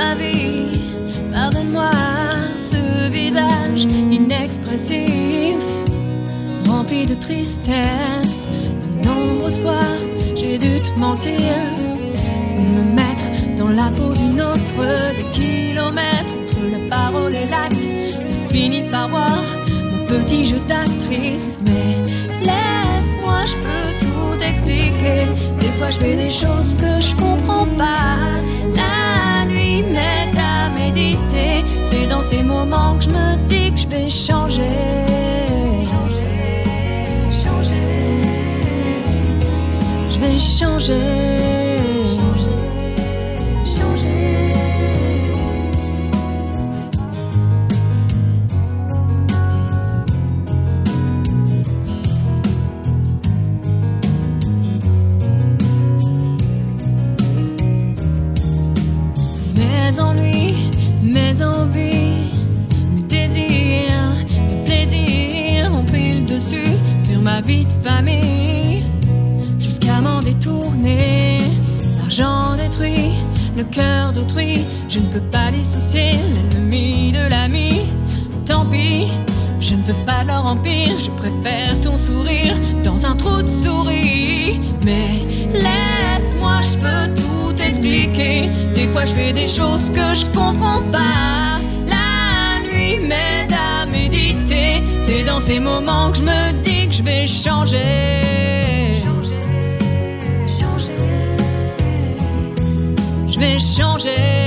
ma vie. Pardonne-moi ce visage inexpressif, rempli de tristesse. De nombreuses fois, j'ai dû te mentir ou me mettre dans la peau d'une autre. Des kilomètres entre la parole et l'acte, tu finis par voir mon petit jeu d'actrice. Mais laisse-moi, je peux tout expliquer. Des fois, je fais des choses que je comprends pas. C'est dans ces moments que je me dis que je vais changer. Changer, changer. Je vais. Changer, Jusqu'à m'en détourner, l'argent détruit le cœur d'autrui. Je ne peux pas dissocier l'ennemi de l'ami. Tant pis, je ne veux pas leur empire. Je préfère ton sourire dans un trou de souris. Mais laisse-moi, je peux tout expliquer. Des fois, je fais des choses que je comprends pas. Ces moments que je me dis que je vais changer. Changer, changer. Je vais changer.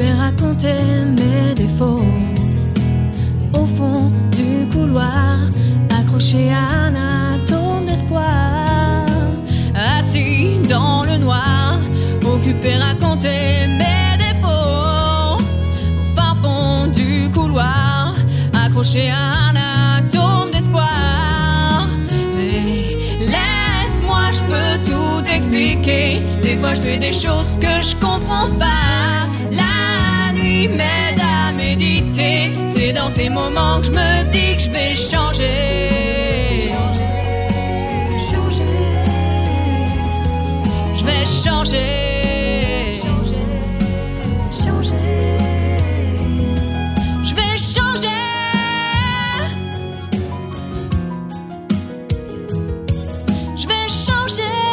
À raconter mes défauts. Au fond du couloir, accroché à un atome d'espoir. Assis dans le noir, occupé à raconter mes défauts. Au fin fond du couloir, accroché à un Des fois, je fais des choses que je comprends pas. La nuit m'aide à méditer. C'est dans ces moments que je me dis que je vais changer. Je vais changer. Je vais changer. je vais changer.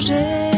changer.